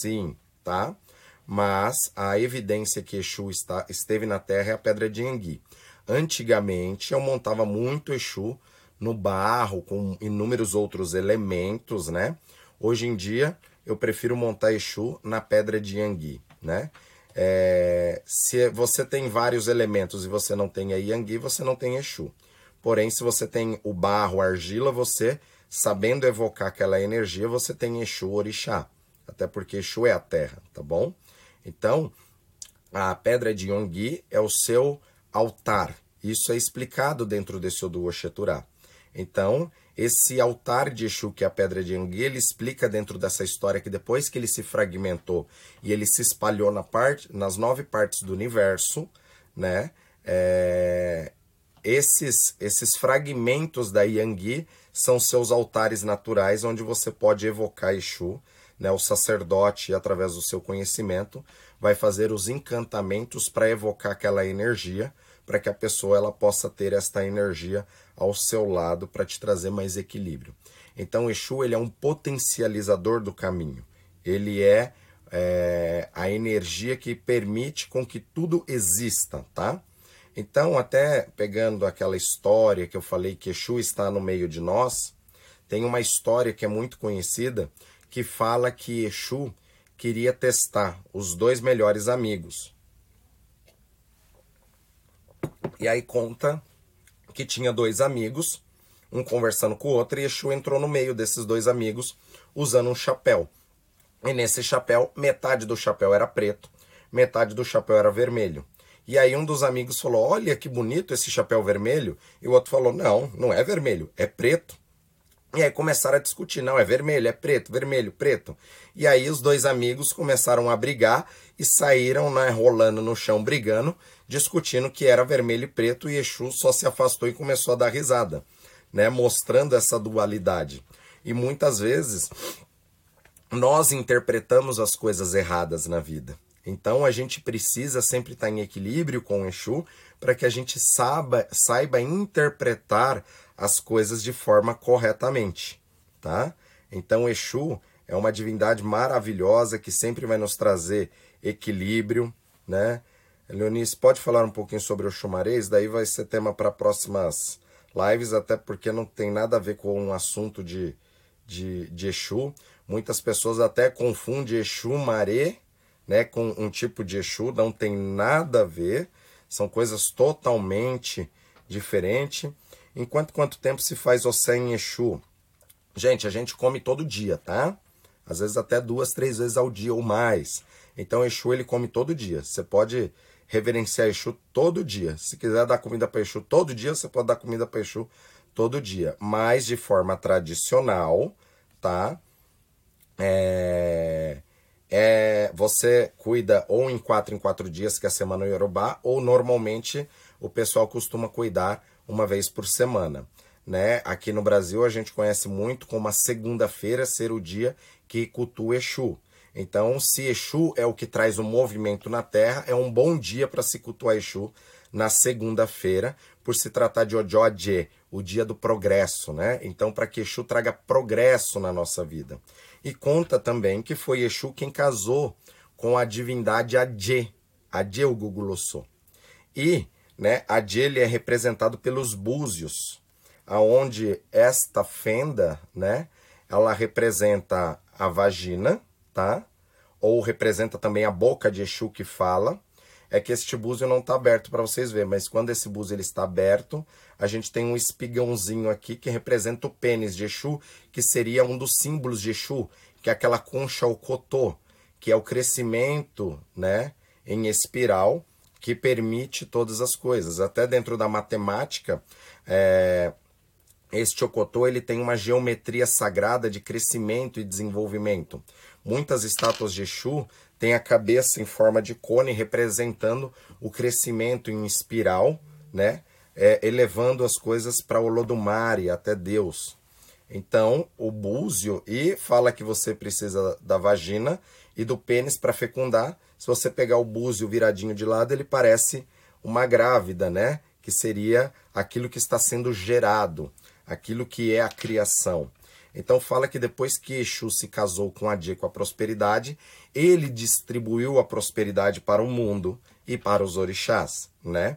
sim, tá? Mas a evidência que Exu está, esteve na Terra é a pedra de Yangui. Antigamente eu montava muito Exu no barro, com inúmeros outros elementos, né? Hoje em dia eu prefiro montar Exu na pedra de Yangui, né? É, se você tem vários elementos e você não tem a Yangui, você não tem Exu. Porém, se você tem o barro, a argila, você, sabendo evocar aquela energia, você tem Exu Orixá. Até porque Exu é a terra, tá bom? Então, a pedra de Yongui é o seu altar. Isso é explicado dentro desse Odu Oxeturá. Então, esse altar de Exu, que é a pedra de Yongui, ele explica dentro dessa história que depois que ele se fragmentou e ele se espalhou na parte, nas nove partes do universo, né? É, esses, esses fragmentos da Yangui são seus altares naturais, onde você pode evocar Exu, né? O sacerdote, através do seu conhecimento, vai fazer os encantamentos para evocar aquela energia, para que a pessoa ela possa ter esta energia ao seu lado para te trazer mais equilíbrio. Então, Exu ele é um potencializador do caminho. Ele é, é a energia que permite com que tudo exista, tá? Então, até pegando aquela história que eu falei que Exu está no meio de nós, tem uma história que é muito conhecida que fala que Exu queria testar os dois melhores amigos. E aí conta que tinha dois amigos, um conversando com o outro, e Exu entrou no meio desses dois amigos usando um chapéu. E nesse chapéu, metade do chapéu era preto, metade do chapéu era vermelho. E aí um dos amigos falou: Olha que bonito esse chapéu vermelho. E o outro falou: Não, não é vermelho, é preto. E aí começaram a discutir, não, é vermelho, é preto, vermelho, preto. E aí os dois amigos começaram a brigar e saíram né, rolando no chão brigando, discutindo que era vermelho e preto, e Exu só se afastou e começou a dar risada, né, mostrando essa dualidade. E muitas vezes nós interpretamos as coisas erradas na vida. Então a gente precisa sempre estar em equilíbrio com o Exu para que a gente saiba, saiba interpretar as coisas de forma corretamente, tá? Então Exu é uma divindade maravilhosa que sempre vai nos trazer equilíbrio, né? Leonice, pode falar um pouquinho sobre o chumarês? Daí vai ser tema para próximas lives, até porque não tem nada a ver com um assunto de, de, de Exu. Muitas pessoas até confundem Exu Maré né, com um tipo de Exu, não tem nada a ver, são coisas totalmente diferentes. Enquanto quanto tempo se faz Ossé em Exu? Gente, a gente come todo dia, tá? Às vezes até duas, três vezes ao dia ou mais. Então Exu ele come todo dia. Você pode reverenciar Exu todo dia. Se quiser dar comida para Exu todo dia, você pode dar comida para Exu todo dia, mas de forma tradicional, tá? É... É, você cuida ou em quatro em quatro dias, que é a semana Yorubá, ou normalmente o pessoal costuma cuidar uma vez por semana. Né? Aqui no Brasil a gente conhece muito como a segunda-feira ser o dia que cultua Exu. Então, se Exu é o que traz o movimento na Terra, é um bom dia para se cultuar Exu na segunda-feira, por se tratar de Ojoadje, o dia do progresso, né? Então, para que Exu traga progresso na nossa vida. E conta também que foi Exu quem casou com a divindade Adje, Adje o Gugulossô. E né, Adje ele é representado pelos búzios, aonde esta fenda, né, ela representa a vagina, tá? Ou representa também a boca de Exu que fala. É que este búzio não está aberto para vocês verem, mas quando esse búzio ele está aberto, a gente tem um espigãozinho aqui que representa o pênis de Exu, que seria um dos símbolos de Exu, que é aquela concha cotô, que é o crescimento, né, em espiral, que permite todas as coisas. Até dentro da matemática, é, este Ocotô ele tem uma geometria sagrada de crescimento e desenvolvimento. Muitas estátuas de Exu têm a cabeça em forma de cone representando o crescimento em espiral, né? É, elevando as coisas para o Olodumare, até Deus. Então, o búzio, e fala que você precisa da vagina e do pênis para fecundar. Se você pegar o búzio viradinho de lado, ele parece uma grávida, né? Que seria aquilo que está sendo gerado aquilo que é a criação. Então fala que depois que Exu se casou com Adê com a prosperidade, ele distribuiu a prosperidade para o mundo e para os orixás, né?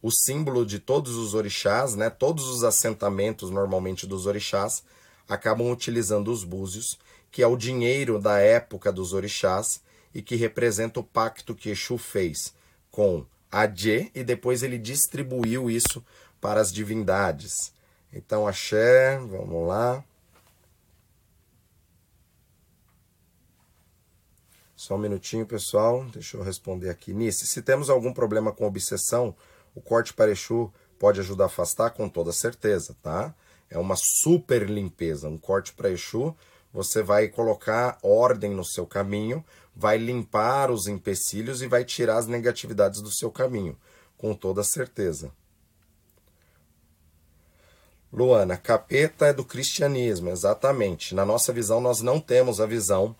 O símbolo de todos os orixás, né? Todos os assentamentos normalmente dos orixás acabam utilizando os búzios, que é o dinheiro da época dos orixás e que representa o pacto que Exu fez com Adê e depois ele distribuiu isso para as divindades. Então, axé, vamos lá. Só um minutinho, pessoal. Deixa eu responder aqui. Nice, se temos algum problema com obsessão, o corte para Exu pode ajudar a afastar com toda certeza, tá? É uma super limpeza. Um corte para Exu, você vai colocar ordem no seu caminho, vai limpar os empecilhos e vai tirar as negatividades do seu caminho, com toda certeza. Luana, capeta é do cristianismo, exatamente. Na nossa visão, nós não temos a visão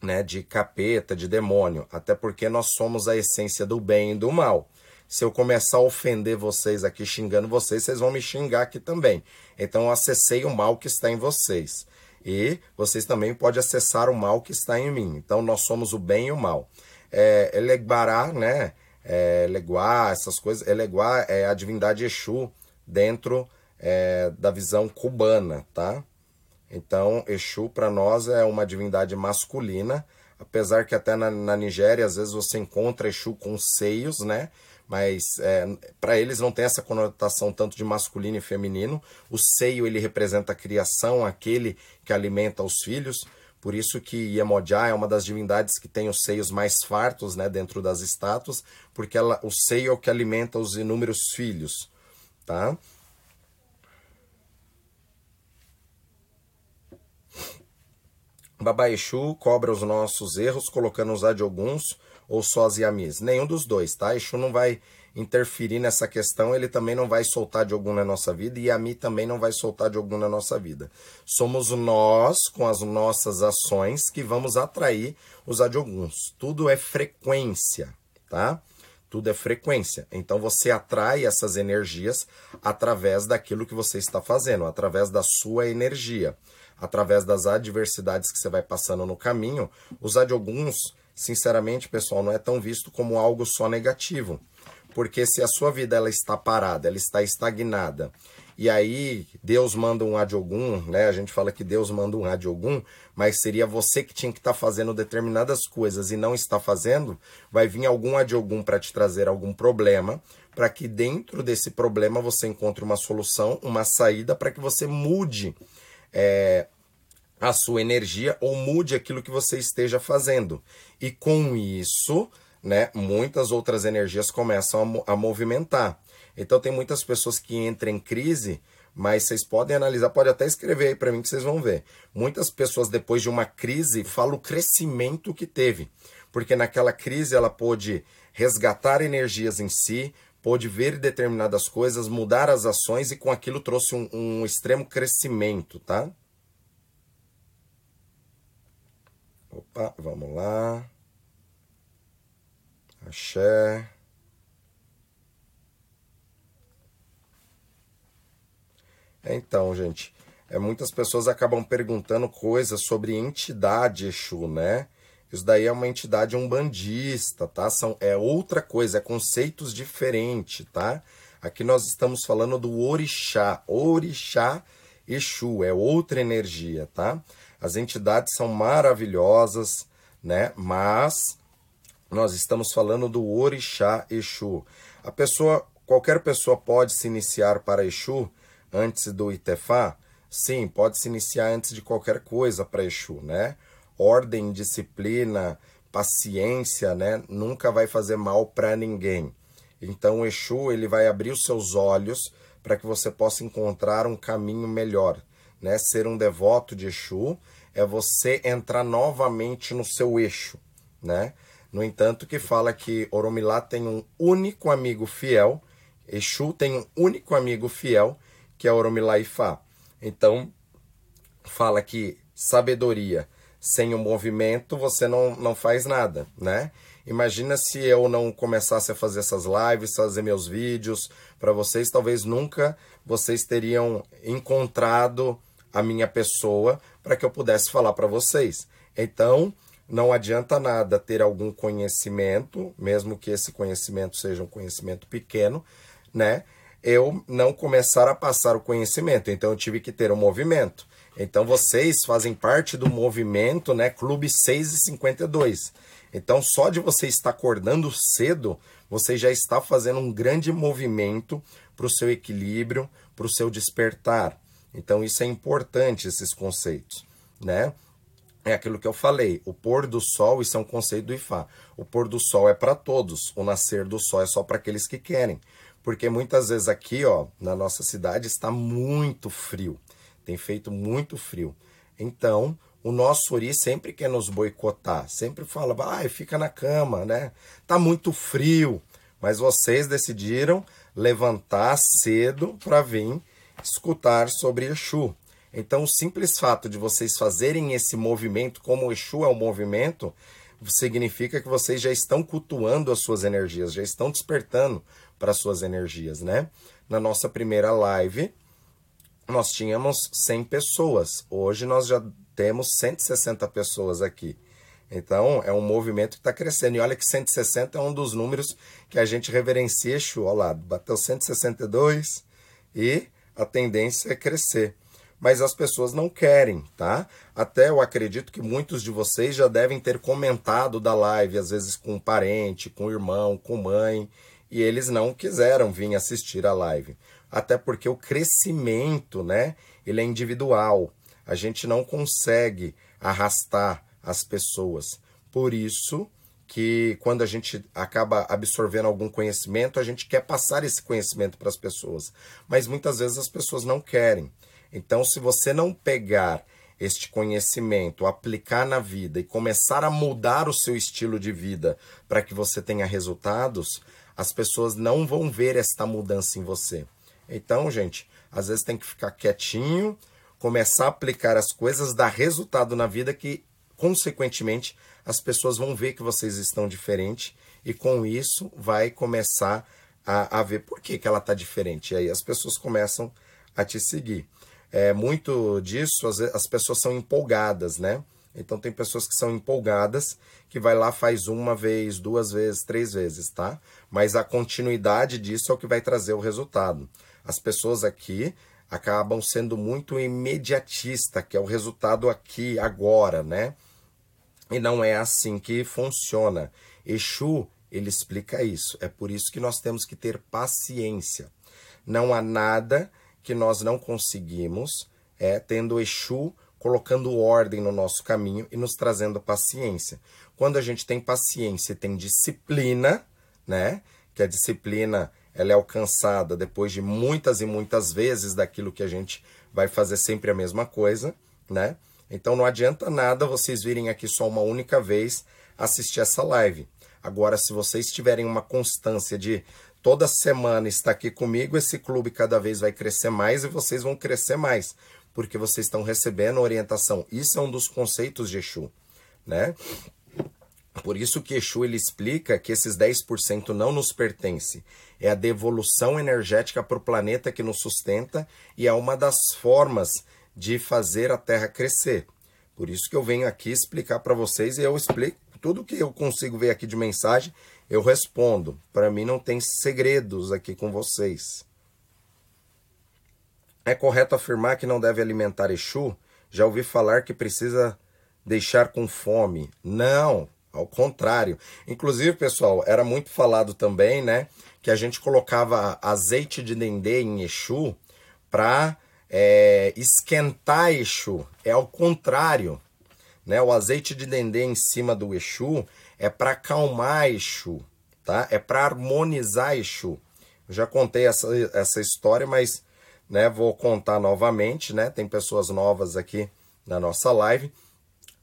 né, de capeta, de demônio, até porque nós somos a essência do bem e do mal. Se eu começar a ofender vocês aqui, xingando vocês, vocês vão me xingar aqui também. Então eu acessei o mal que está em vocês. E vocês também podem acessar o mal que está em mim. Então nós somos o bem e o mal. É, Eleguará, né? É, Leguá, essas coisas. Eleguá é a divindade Exu dentro é, da visão cubana, tá? Então, Exu para nós é uma divindade masculina, apesar que até na, na, Nigéria às vezes você encontra Exu com seios, né? Mas é, para eles não tem essa conotação tanto de masculino e feminino. O seio ele representa a criação, aquele que alimenta os filhos. Por isso que Iemoja é uma das divindades que tem os seios mais fartos, né, dentro das estátuas, porque ela, o seio é o que alimenta os inúmeros filhos, tá? Baba Exu cobra os nossos erros colocando os adioguns ou só as yamis. Nenhum dos dois, tá? Exu não vai interferir nessa questão, ele também não vai soltar de algum na nossa vida e Yami também não vai soltar de algum na nossa vida. Somos nós, com as nossas ações, que vamos atrair os adioguns. Tudo é frequência, tá? Tudo é frequência. Então você atrai essas energias através daquilo que você está fazendo, através da sua energia através das adversidades que você vai passando no caminho, usar de alguns, sinceramente, pessoal, não é tão visto como algo só negativo. Porque se a sua vida ela está parada, ela está estagnada, e aí Deus manda um Adiogun, né? A gente fala que Deus manda um Adiogun, mas seria você que tinha que estar tá fazendo determinadas coisas e não está fazendo, vai vir algum Adiogun para te trazer algum problema, para que dentro desse problema você encontre uma solução, uma saída para que você mude é, a sua energia ou mude aquilo que você esteja fazendo. E com isso, né, muitas outras energias começam a, a movimentar. Então tem muitas pessoas que entram em crise, mas vocês podem analisar, pode até escrever aí para mim que vocês vão ver. Muitas pessoas depois de uma crise falam o crescimento que teve, porque naquela crise ela pôde resgatar energias em si, pôde ver determinadas coisas, mudar as ações e com aquilo trouxe um, um extremo crescimento, tá? Opa, vamos lá. Axé. Então, gente, é, muitas pessoas acabam perguntando coisas sobre entidade Exu, né? Isso daí é uma entidade umbandista, tá? São, é outra coisa, é conceitos diferentes, tá? Aqui nós estamos falando do orixá. Orixá Exu, é outra energia, tá? As entidades são maravilhosas, né? Mas nós estamos falando do orixá Exu. A pessoa, qualquer pessoa pode se iniciar para Exu antes do Itefá? Sim, pode se iniciar antes de qualquer coisa para Exu, né? ordem, disciplina, paciência, né, nunca vai fazer mal para ninguém. Então o Exu ele vai abrir os seus olhos para que você possa encontrar um caminho melhor, né? Ser um devoto de Exu é você entrar novamente no seu eixo, né? No entanto, que fala que Oromilá tem um único amigo fiel, Exu tem um único amigo fiel, que é Oromilá Ifá. Então, fala que sabedoria sem o movimento você não, não faz nada, né? Imagina se eu não começasse a fazer essas lives, fazer meus vídeos para vocês, talvez nunca vocês teriam encontrado a minha pessoa para que eu pudesse falar para vocês. Então, não adianta nada ter algum conhecimento, mesmo que esse conhecimento seja um conhecimento pequeno, né? Eu não começar a passar o conhecimento. Então eu tive que ter um movimento. Então vocês fazem parte do movimento, né? Clube 6 e 52. Então só de você estar acordando cedo, você já está fazendo um grande movimento para o seu equilíbrio, para o seu despertar. Então isso é importante esses conceitos, né? é aquilo que eu falei. O pôr do sol, isso é um conceito do Ifá. O pôr do sol é para todos, o nascer do sol é só para aqueles que querem. Porque muitas vezes aqui, ó, na nossa cidade está muito frio. Tem feito muito frio. Então, o nosso Ori sempre quer nos boicotar, sempre fala, vai, fica na cama, né? Tá muito frio. Mas vocês decidiram levantar cedo para vir escutar sobre Exu. Então, o simples fato de vocês fazerem esse movimento, como Exu é um movimento, significa que vocês já estão cultuando as suas energias, já estão despertando para as suas energias, né? Na nossa primeira live, nós tínhamos 100 pessoas. Hoje nós já temos 160 pessoas aqui. Então, é um movimento que está crescendo. E olha que 160 é um dos números que a gente reverencia Exu. Olha lá, bateu 162 e a tendência é crescer mas as pessoas não querem, tá? Até eu acredito que muitos de vocês já devem ter comentado da live, às vezes com um parente, com um irmão, com mãe, e eles não quiseram vir assistir a live. Até porque o crescimento, né, ele é individual. A gente não consegue arrastar as pessoas. Por isso que quando a gente acaba absorvendo algum conhecimento, a gente quer passar esse conhecimento para as pessoas, mas muitas vezes as pessoas não querem. Então, se você não pegar este conhecimento, aplicar na vida e começar a mudar o seu estilo de vida para que você tenha resultados, as pessoas não vão ver esta mudança em você. Então, gente, às vezes tem que ficar quietinho, começar a aplicar as coisas, dar resultado na vida que, consequentemente, as pessoas vão ver que vocês estão diferentes e com isso vai começar a, a ver por que, que ela está diferente. E aí as pessoas começam a te seguir é, muito disso as, as pessoas são empolgadas, né? Então tem pessoas que são empolgadas, que vai lá, faz uma vez, duas vezes, três vezes, tá? Mas a continuidade disso é o que vai trazer o resultado. As pessoas aqui acabam sendo muito imediatista, que é o resultado aqui, agora, né? E não é assim que funciona. Exu, ele explica isso. É por isso que nós temos que ter paciência. Não há nada que nós não conseguimos é tendo Exu colocando ordem no nosso caminho e nos trazendo paciência. Quando a gente tem paciência e tem disciplina, né? Que a disciplina ela é alcançada depois de muitas e muitas vezes daquilo que a gente vai fazer sempre a mesma coisa, né? Então não adianta nada vocês virem aqui só uma única vez assistir essa live. Agora, se vocês tiverem uma constância de toda semana está aqui comigo, esse clube cada vez vai crescer mais e vocês vão crescer mais, porque vocês estão recebendo orientação. Isso é um dos conceitos de Exu, né? Por isso que Exu ele explica que esses 10% não nos pertence. É a devolução energética para o planeta que nos sustenta e é uma das formas de fazer a Terra crescer. Por isso que eu venho aqui explicar para vocês e eu explico tudo que eu consigo ver aqui de mensagem, eu respondo. Para mim não tem segredos aqui com vocês. É correto afirmar que não deve alimentar Exu? Já ouvi falar que precisa deixar com fome. Não, ao contrário. Inclusive, pessoal, era muito falado também, né, que a gente colocava azeite de dendê em Exu para é, esquentar Exu. É ao contrário. Né? O azeite de dendê em cima do Exu é para acalmar Exu, tá? É para harmonizar Exu. Eu já contei essa, essa história, mas né, vou contar novamente, né? Tem pessoas novas aqui na nossa live.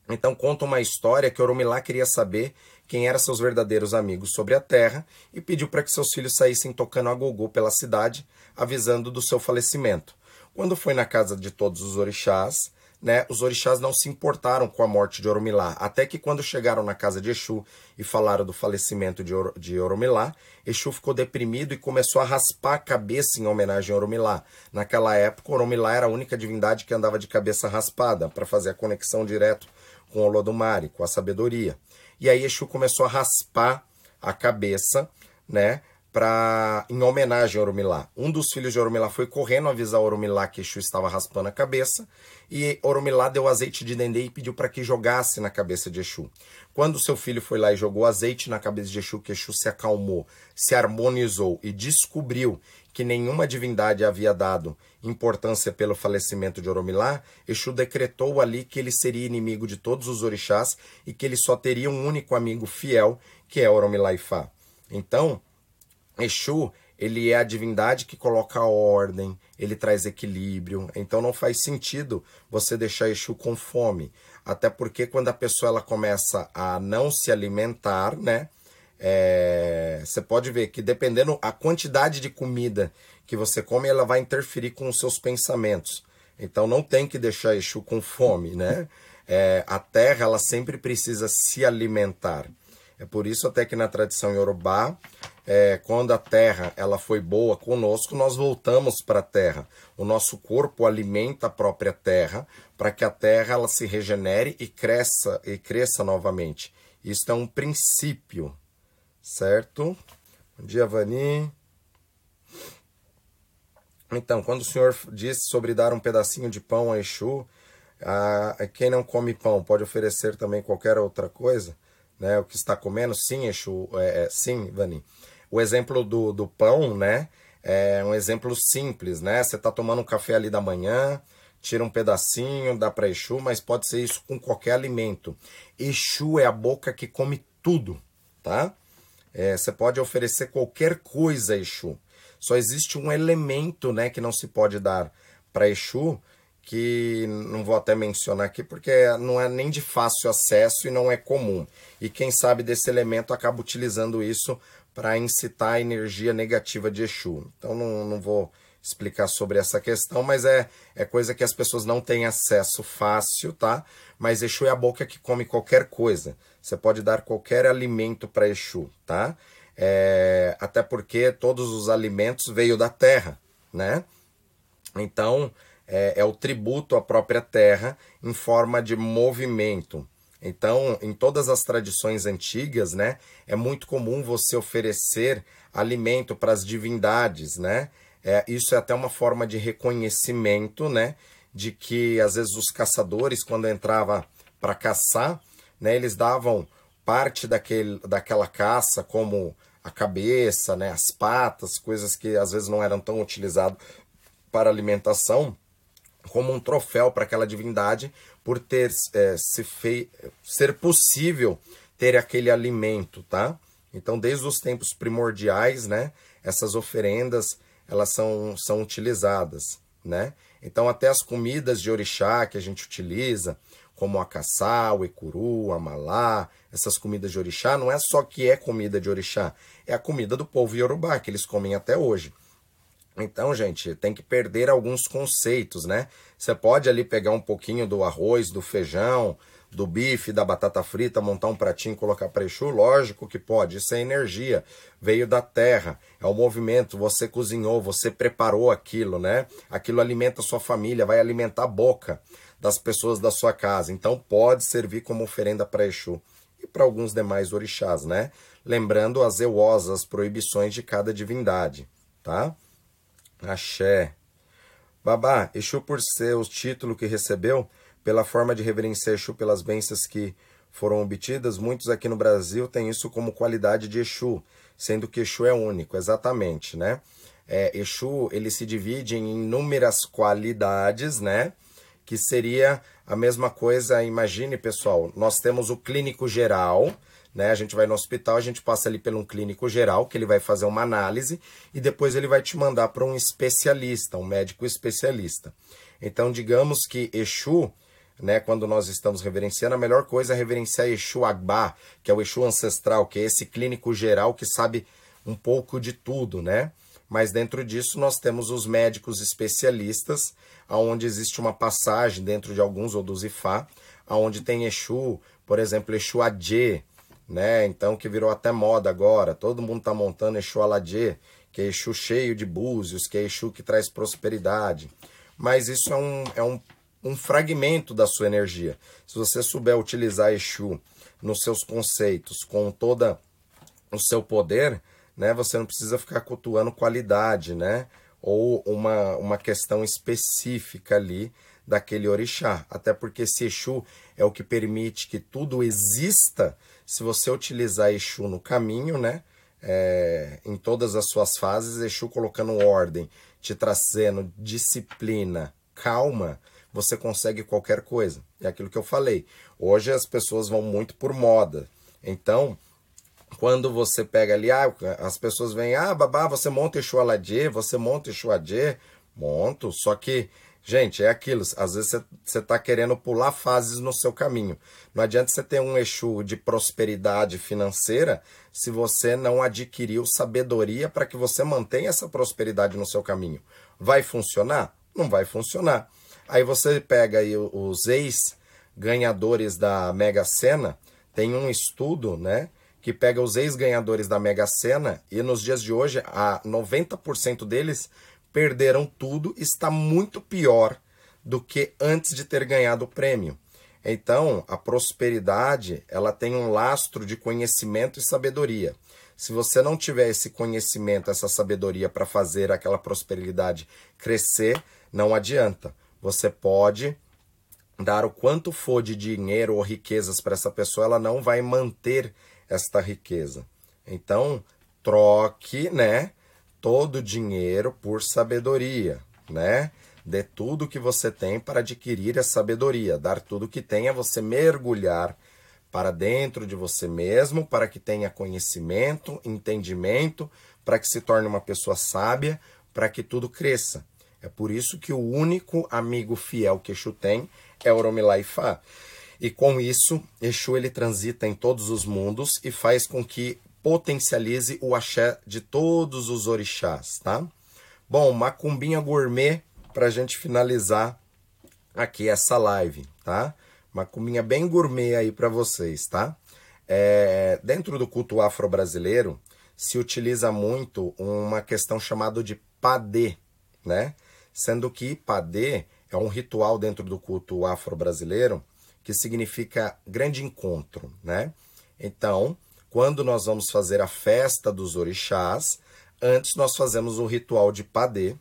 Então conta uma história que Oromilá queria saber quem eram seus verdadeiros amigos sobre a terra e pediu para que seus filhos saíssem tocando a gogô pela cidade, avisando do seu falecimento. Quando foi na casa de todos os orixás, né, os orixás não se importaram com a morte de Oromilá. Até que quando chegaram na casa de Exu e falaram do falecimento de, Or de Oromilá, Exu ficou deprimido e começou a raspar a cabeça em homenagem a Oromilá. Naquela época, Oromilá era a única divindade que andava de cabeça raspada para fazer a conexão direto com o Olodumare, com a sabedoria. E aí Exu começou a raspar a cabeça, né, para em homenagem a Oromilá. Um dos filhos de Oromilá foi correndo avisar Oromilá que Exu estava raspando a cabeça e Oromilá deu azeite de dendê e pediu para que jogasse na cabeça de Exu. Quando seu filho foi lá e jogou azeite na cabeça de Exu, que Exu se acalmou, se harmonizou e descobriu que nenhuma divindade havia dado importância pelo falecimento de Oromilá, Exu decretou ali que ele seria inimigo de todos os orixás e que ele só teria um único amigo fiel, que é Oromilá Ifá. Então, Exu, ele é a divindade que coloca ordem, ele traz equilíbrio. Então não faz sentido você deixar Exu com fome. Até porque quando a pessoa ela começa a não se alimentar, né? É, você pode ver que dependendo a quantidade de comida que você come, ela vai interferir com os seus pensamentos. Então não tem que deixar Exu com fome, né? É, a terra ela sempre precisa se alimentar. É por isso até que na tradição iorubá, é, quando a terra ela foi boa conosco, nós voltamos para a terra. O nosso corpo alimenta a própria terra para que a terra ela se regenere e cresça e cresça novamente. Isso é um princípio, certo? Bom dia, Vani. Então, quando o senhor disse sobre dar um pedacinho de pão a Exu, a, quem não come pão pode oferecer também qualquer outra coisa? Né? O que está comendo, sim, Exu, é, é, sim, Vani. O exemplo do, do pão, né? É um exemplo simples, né? Você está tomando um café ali da manhã, tira um pedacinho, dá para Exu, mas pode ser isso com qualquer alimento. Exu é a boca que come tudo, tá? É, você pode oferecer qualquer coisa a Exu. Só existe um elemento, né, que não se pode dar para Exu, que não vou até mencionar aqui porque não é nem de fácil acesso e não é comum. E quem sabe desse elemento acaba utilizando isso para incitar a energia negativa de Exu. Então não, não vou explicar sobre essa questão, mas é, é coisa que as pessoas não têm acesso fácil, tá? Mas Exu é a boca que come qualquer coisa. Você pode dar qualquer alimento para Exu, tá? É, até porque todos os alimentos veio da terra, né? Então, é, é o tributo à própria terra em forma de movimento. Então, em todas as tradições antigas, né, é muito comum você oferecer alimento para as divindades, né? É, isso é até uma forma de reconhecimento, né, de que às vezes os caçadores, quando entrava para caçar, né, eles davam parte daquele, daquela caça, como a cabeça, né, as patas, coisas que às vezes não eram tão utilizadas para alimentação, como um troféu para aquela divindade por ter é, se fei ser possível ter aquele alimento, tá? Então, desde os tempos primordiais, né, essas oferendas elas são, são utilizadas, né? Então, até as comidas de orixá que a gente utiliza, como a caçá, o ecuru, a malá, essas comidas de orixá, não é só que é comida de orixá, é a comida do povo iorubá, que eles comem até hoje. Então, gente, tem que perder alguns conceitos, né? Você pode ali pegar um pouquinho do arroz, do feijão, do bife, da batata frita, montar um pratinho e colocar Exu? Lógico que pode. Isso é energia, veio da terra, é o movimento. Você cozinhou, você preparou aquilo, né? Aquilo alimenta a sua família, vai alimentar a boca das pessoas da sua casa. Então, pode servir como oferenda para Exu e para alguns demais orixás, né? Lembrando as euosas proibições de cada divindade, tá? Axé. Babá, Exu por ser o título que recebeu, pela forma de reverenciar Exu pelas bênçãos que foram obtidas, muitos aqui no Brasil têm isso como qualidade de Exu, sendo que Exu é único, exatamente, né? É, Exu, ele se divide em inúmeras qualidades, né? Que seria a mesma coisa, imagine, pessoal, nós temos o clínico geral, né? A gente vai no hospital, a gente passa ali pelo um clínico geral, que ele vai fazer uma análise e depois ele vai te mandar para um especialista, um médico especialista. Então, digamos que Exu, né, quando nós estamos reverenciando, a melhor coisa é reverenciar Exu Agbá, que é o Exu ancestral, que é esse clínico geral que sabe um pouco de tudo, né? Mas dentro disso nós temos os médicos especialistas, aonde existe uma passagem dentro de alguns ou dos Ifá, aonde tem Exu, por exemplo, Exu Adê, né? Então que virou até moda agora. Todo mundo tá montando Exu Aladê, que é Exu cheio de búzios, que é Exu que traz prosperidade. Mas isso é um, é um, um fragmento da sua energia. Se você souber utilizar Exu nos seus conceitos, com toda o seu poder, né? Você não precisa ficar cultuando qualidade, né? Ou uma, uma questão específica ali daquele orixá. Até porque esse Exu é o que permite que tudo exista se você utilizar Exu no caminho, né? É, em todas as suas fases, Exu colocando ordem, te trazendo disciplina, calma, você consegue qualquer coisa. É aquilo que eu falei. Hoje as pessoas vão muito por moda. Então, quando você pega ali, ah, as pessoas vêm, ah, babá, você monta Exu Aladê, você monta Exu Adê, monto, só que, gente, é aquilo, às vezes você está querendo pular fases no seu caminho. Não adianta você ter um Exu de prosperidade financeira se você não adquiriu sabedoria para que você mantenha essa prosperidade no seu caminho. Vai funcionar? Não vai funcionar. Aí você pega aí os ex-ganhadores da Mega Sena, tem um estudo, né? que pega os ex-ganhadores da Mega Sena e nos dias de hoje, a 90% deles perderam tudo, está muito pior do que antes de ter ganhado o prêmio. Então, a prosperidade, ela tem um lastro de conhecimento e sabedoria. Se você não tiver esse conhecimento, essa sabedoria para fazer aquela prosperidade crescer, não adianta. Você pode dar o quanto for de dinheiro ou riquezas para essa pessoa, ela não vai manter esta riqueza. Então, troque, né, todo o dinheiro por sabedoria, né? Dê tudo que você tem para adquirir a sabedoria, dar tudo que tem é você mergulhar para dentro de você mesmo, para que tenha conhecimento, entendimento, para que se torne uma pessoa sábia, para que tudo cresça. É por isso que o único amigo fiel que Exu tem é Oromilaifá. E com isso, Exu ele transita em todos os mundos e faz com que potencialize o axé de todos os orixás, tá? Bom, macumbinha gourmet para a gente finalizar aqui essa live, tá? Macumbinha bem gourmet aí para vocês, tá? É, dentro do culto afro-brasileiro se utiliza muito uma questão chamada de padê, né? Sendo que padê é um ritual dentro do culto afro-brasileiro que significa grande encontro, né? Então, quando nós vamos fazer a festa dos orixás, antes nós fazemos o ritual de padê,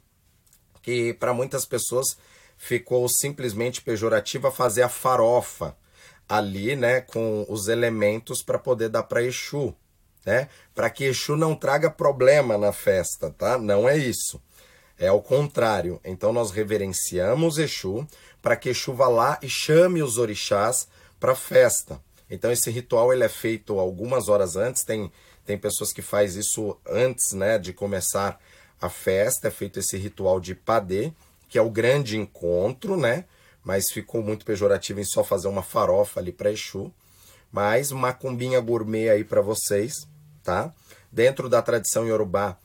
que para muitas pessoas ficou simplesmente pejorativa fazer a farofa ali, né, com os elementos para poder dar para Exu, né? Para que Exu não traga problema na festa, tá? Não é isso. É o contrário. Então nós reverenciamos Exu para que Exu vá lá e chame os orixás para a festa. Então esse ritual ele é feito algumas horas antes, tem, tem pessoas que faz isso antes né, de começar a festa, é feito esse ritual de padê, que é o grande encontro, né? Mas ficou muito pejorativo em só fazer uma farofa ali para Exu. Mas uma cumbinha gourmet aí para vocês, tá? Dentro da tradição iorubá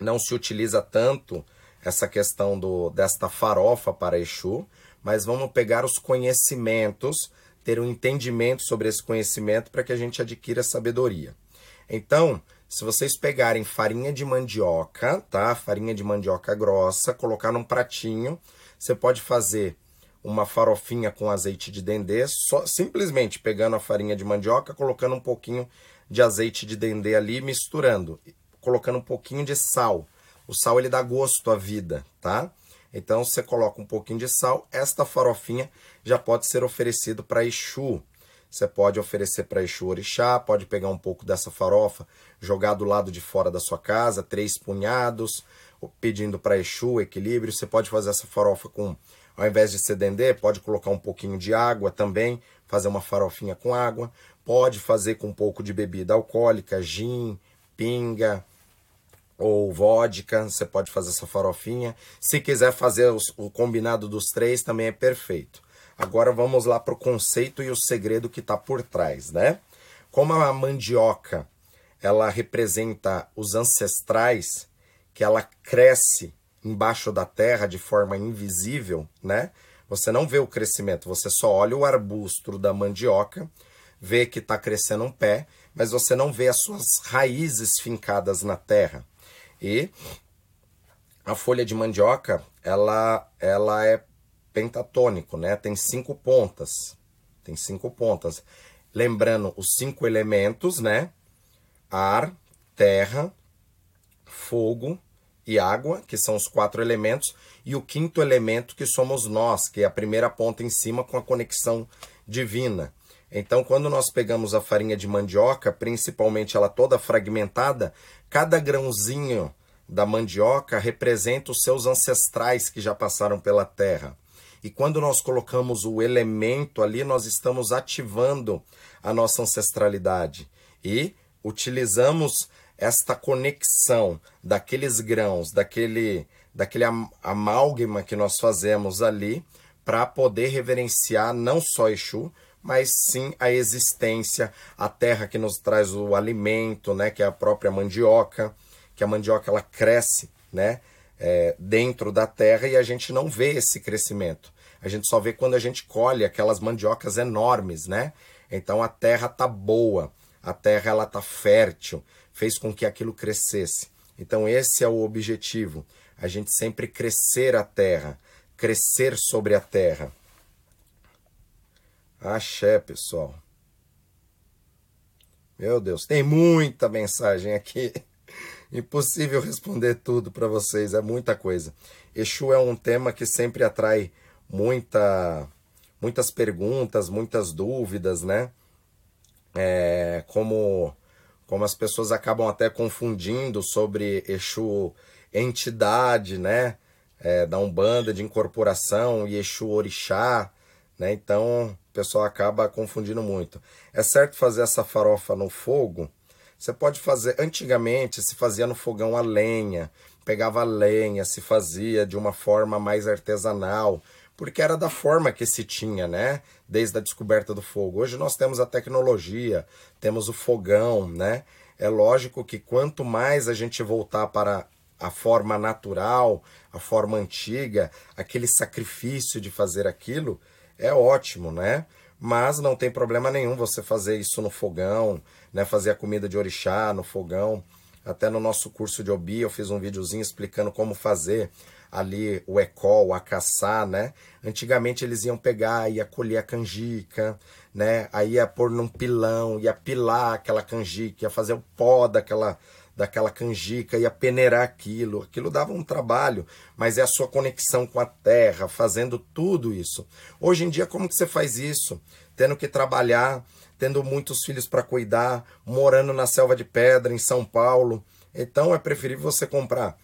não se utiliza tanto essa questão do, desta farofa para Exu, mas vamos pegar os conhecimentos, ter um entendimento sobre esse conhecimento para que a gente adquira sabedoria. Então, se vocês pegarem farinha de mandioca, tá? Farinha de mandioca grossa, colocar num pratinho, você pode fazer uma farofinha com azeite de dendê, só simplesmente pegando a farinha de mandioca, colocando um pouquinho de azeite de dendê ali, misturando, colocando um pouquinho de sal o sal ele dá gosto à vida, tá? Então você coloca um pouquinho de sal, esta farofinha já pode ser oferecido para Exu. Você pode oferecer para Exu Orixá, pode pegar um pouco dessa farofa, jogar do lado de fora da sua casa, três punhados, pedindo para Exu equilíbrio. Você pode fazer essa farofa com, ao invés de ser dendê, pode colocar um pouquinho de água também, fazer uma farofinha com água. Pode fazer com um pouco de bebida alcoólica, gin, pinga, ou vodka, você pode fazer essa farofinha. Se quiser fazer os, o combinado dos três, também é perfeito. Agora vamos lá para o conceito e o segredo que está por trás, né? Como a mandioca ela representa os ancestrais que ela cresce embaixo da terra de forma invisível, né? Você não vê o crescimento, você só olha o arbusto da mandioca, vê que está crescendo um pé, mas você não vê as suas raízes fincadas na terra. E a folha de mandioca, ela, ela é pentatônico, né? Tem cinco pontas. Tem cinco pontas. Lembrando os cinco elementos, né? Ar, terra, fogo, e água, que são os quatro elementos, e o quinto elemento, que somos nós, que é a primeira ponta em cima com a conexão divina. Então, quando nós pegamos a farinha de mandioca, principalmente ela toda fragmentada, cada grãozinho da mandioca representa os seus ancestrais que já passaram pela terra. E quando nós colocamos o elemento ali, nós estamos ativando a nossa ancestralidade e utilizamos esta conexão daqueles grãos, daquele, daquele amálgama que nós fazemos ali, para poder reverenciar não só Exu, mas sim a existência, a terra que nos traz o alimento, né, que é a própria mandioca, que a mandioca ela cresce, né, é, dentro da terra e a gente não vê esse crescimento. A gente só vê quando a gente colhe aquelas mandiocas enormes, né? Então a terra tá boa, a terra ela tá fértil, fez com que aquilo crescesse. Então esse é o objetivo, a gente sempre crescer a terra, crescer sobre a terra. Axé, pessoal. Meu Deus, tem muita mensagem aqui. Impossível responder tudo para vocês, é muita coisa. Exu é um tema que sempre atrai muita, muitas perguntas, muitas dúvidas, né? É, como como as pessoas acabam até confundindo sobre Exu entidade, né? É, da Umbanda, de incorporação, e Exu Orixá, né? Então pessoal acaba confundindo muito. É certo fazer essa farofa no fogo? Você pode fazer. Antigamente se fazia no fogão a lenha, pegava a lenha, se fazia de uma forma mais artesanal, porque era da forma que se tinha, né? Desde a descoberta do fogo. Hoje nós temos a tecnologia, temos o fogão, né? É lógico que quanto mais a gente voltar para a forma natural, a forma antiga, aquele sacrifício de fazer aquilo, é ótimo, né? Mas não tem problema nenhum você fazer isso no fogão, né? Fazer a comida de orixá no fogão. Até no nosso curso de Obi eu fiz um videozinho explicando como fazer ali o ecol, a caçar, né? Antigamente eles iam pegar, ia colher a canjica, né? Aí ia pôr num pilão, ia pilar aquela canjica, ia fazer o pó daquela daquela canjica, ia peneirar aquilo. Aquilo dava um trabalho, mas é a sua conexão com a terra, fazendo tudo isso. Hoje em dia, como que você faz isso? Tendo que trabalhar, tendo muitos filhos para cuidar, morando na selva de pedra, em São Paulo. Então é preferível você comprar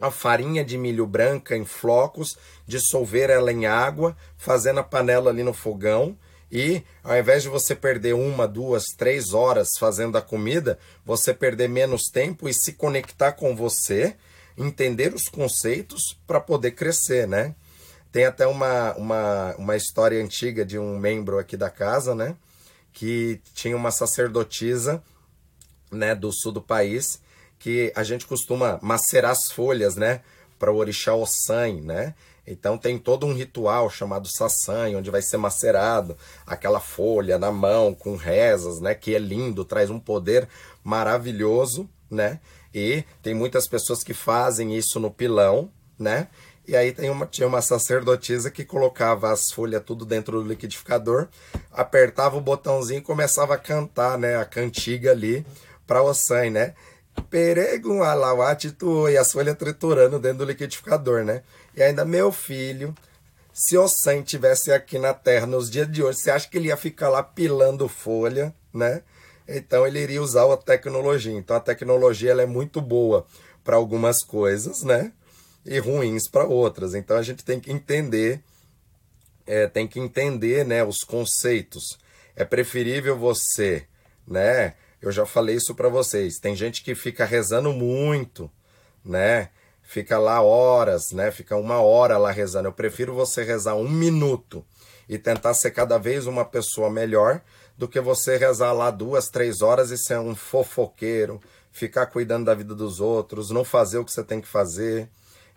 a farinha de milho branca em flocos, dissolver ela em água, fazendo a panela ali no fogão. E ao invés de você perder uma, duas, três horas fazendo a comida, você perder menos tempo e se conectar com você, entender os conceitos para poder crescer, né? Tem até uma, uma, uma história antiga de um membro aqui da casa, né? Que tinha uma sacerdotisa, né, do sul do país, que a gente costuma macerar as folhas, né? Para o orixá Ossan, né? Então tem todo um ritual chamado sassan, onde vai ser macerado aquela folha na mão com rezas, né? Que é lindo, traz um poder maravilhoso, né? E tem muitas pessoas que fazem isso no pilão, né? E aí tem uma, tinha uma sacerdotisa que colocava as folhas tudo dentro do liquidificador, apertava o botãozinho e começava a cantar, né? A cantiga ali para Ossan, né? Peregum alawate tu e as folhas triturando dentro do liquidificador, né? E ainda, meu filho, se o Sam tivesse aqui na Terra nos dias de hoje, você acha que ele ia ficar lá pilando folha, né? Então ele iria usar a tecnologia. Então a tecnologia ela é muito boa para algumas coisas, né? E ruins para outras. Então a gente tem que entender, é, tem que entender, né, os conceitos. É preferível você, né? Eu já falei isso para vocês. Tem gente que fica rezando muito, né? Fica lá horas, né? Fica uma hora lá rezando. Eu prefiro você rezar um minuto e tentar ser cada vez uma pessoa melhor do que você rezar lá duas, três horas e ser um fofoqueiro, ficar cuidando da vida dos outros, não fazer o que você tem que fazer.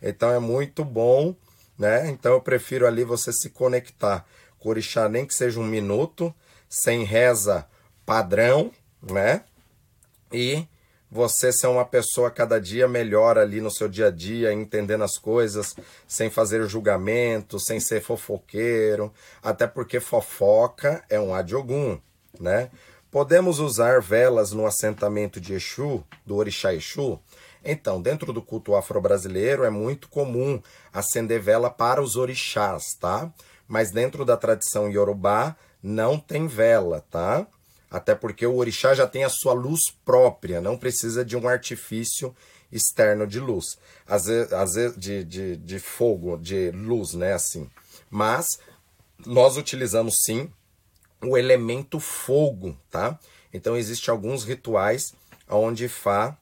Então é muito bom, né? Então eu prefiro ali você se conectar com o orixá, nem que seja um minuto, sem reza padrão, né? E você ser uma pessoa cada dia melhor ali no seu dia a dia, entendendo as coisas, sem fazer julgamento, sem ser fofoqueiro, até porque fofoca é um adiogum, né? Podemos usar velas no assentamento de Exu, do Orixá Exu? Então, dentro do culto afro-brasileiro é muito comum acender vela para os orixás, tá? Mas dentro da tradição iorubá não tem vela, tá? Até porque o orixá já tem a sua luz própria, não precisa de um artifício externo de luz. Às vezes, às vezes de, de, de fogo, de luz, né? Assim. Mas nós utilizamos sim o elemento fogo, tá? Então existem alguns rituais onde Fá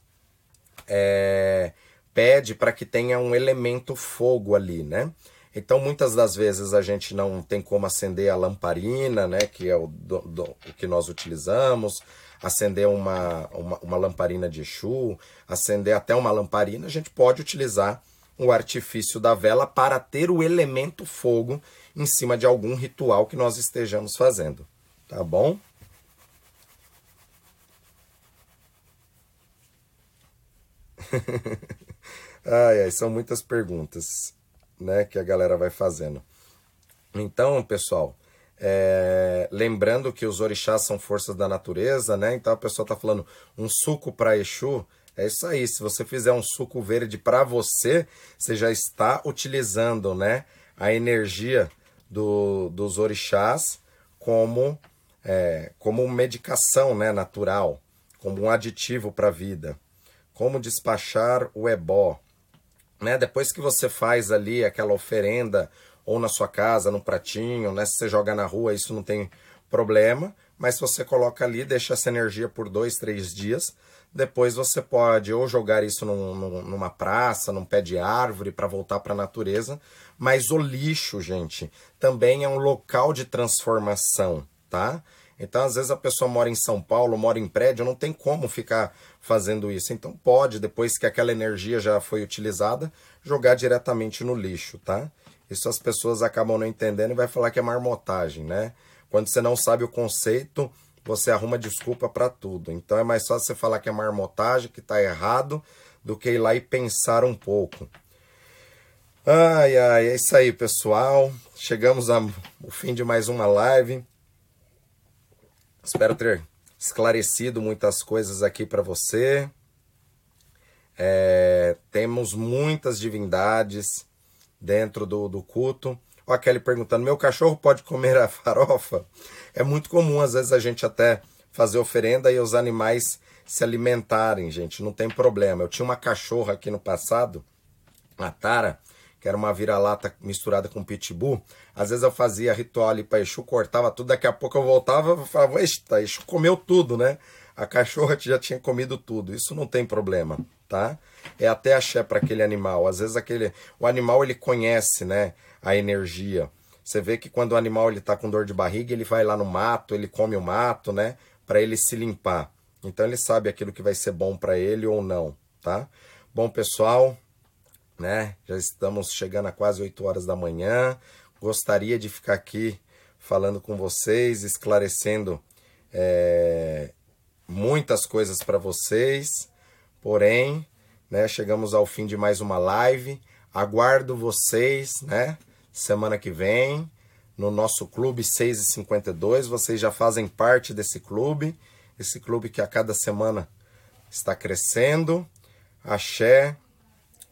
é, pede para que tenha um elemento fogo ali, né? Então, muitas das vezes a gente não tem como acender a lamparina, né, que é o, do, do, o que nós utilizamos, acender uma, uma, uma, lamparina de Exu, acender até uma lamparina, a gente pode utilizar o artifício da vela para ter o elemento fogo em cima de algum ritual que nós estejamos fazendo. Tá bom? ai, ai, são muitas perguntas né, que a galera vai fazendo. Então, pessoal, é, lembrando que os orixás são forças da natureza, né? Então a pessoa está falando um suco para Exu. É isso aí. Se você fizer um suco verde para você, você já está utilizando, né, a energia do, dos orixás como é, como medicação, né, natural, como um aditivo para a vida. Como despachar o ebó, né? Depois que você faz ali aquela oferenda, ou na sua casa, no pratinho, né? Se você joga na rua, isso não tem problema. Mas se você coloca ali, deixa essa energia por dois, três dias. Depois você pode ou jogar isso num, num, numa praça, num pé de árvore para voltar para a natureza. Mas o lixo, gente, também é um local de transformação, tá? Então, às vezes a pessoa mora em São Paulo, mora em prédio, não tem como ficar fazendo isso. Então, pode, depois que aquela energia já foi utilizada, jogar diretamente no lixo, tá? Isso as pessoas acabam não entendendo e vai falar que é marmotagem, né? Quando você não sabe o conceito, você arruma desculpa para tudo. Então, é mais fácil você falar que é marmotagem, que está errado, do que ir lá e pensar um pouco. Ai, ai, é isso aí, pessoal. Chegamos ao fim de mais uma live. Espero ter esclarecido muitas coisas aqui para você. É, temos muitas divindades dentro do, do culto. Ó, a Kelly perguntando: meu cachorro pode comer a farofa? É muito comum, às vezes, a gente até fazer oferenda e os animais se alimentarem, gente. Não tem problema. Eu tinha uma cachorra aqui no passado, a Tara, que era uma vira-lata misturada com pitbull. Às vezes eu fazia ritual ali para Exu, cortava tudo, daqui a pouco eu voltava e falava, eita, Exu comeu tudo, né? A cachorra já tinha comido tudo. Isso não tem problema, tá? É até axé para aquele animal. Às vezes aquele o animal ele conhece, né, a energia. Você vê que quando o animal ele tá com dor de barriga, ele vai lá no mato, ele come o mato, né, para ele se limpar. Então ele sabe aquilo que vai ser bom para ele ou não, tá? Bom, pessoal, né? Já estamos chegando a quase 8 horas da manhã. Gostaria de ficar aqui falando com vocês, esclarecendo é, muitas coisas para vocês. Porém, né, chegamos ao fim de mais uma live. Aguardo vocês, né? Semana que vem, no nosso clube 6 e 52. Vocês já fazem parte desse clube. Esse clube que a cada semana está crescendo. Axé.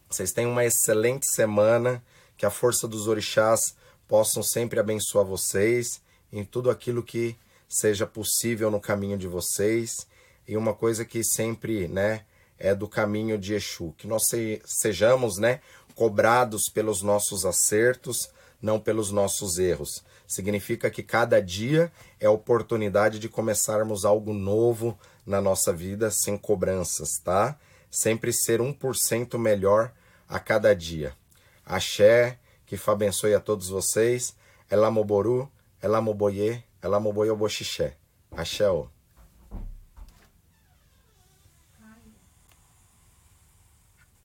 Vocês tenham uma excelente semana, que a força dos orixás possam sempre abençoar vocês em tudo aquilo que seja possível no caminho de vocês. E uma coisa que sempre, né, é do caminho de Exu, que nós sejamos, né, cobrados pelos nossos acertos, não pelos nossos erros. Significa que cada dia é oportunidade de começarmos algo novo na nossa vida sem cobranças, tá? Sempre ser 1% melhor a cada dia. Axé, que Fá abençoe a todos vocês. Elamoboru, Elamoboye, Elamoboyoboxixé. Axé. -o.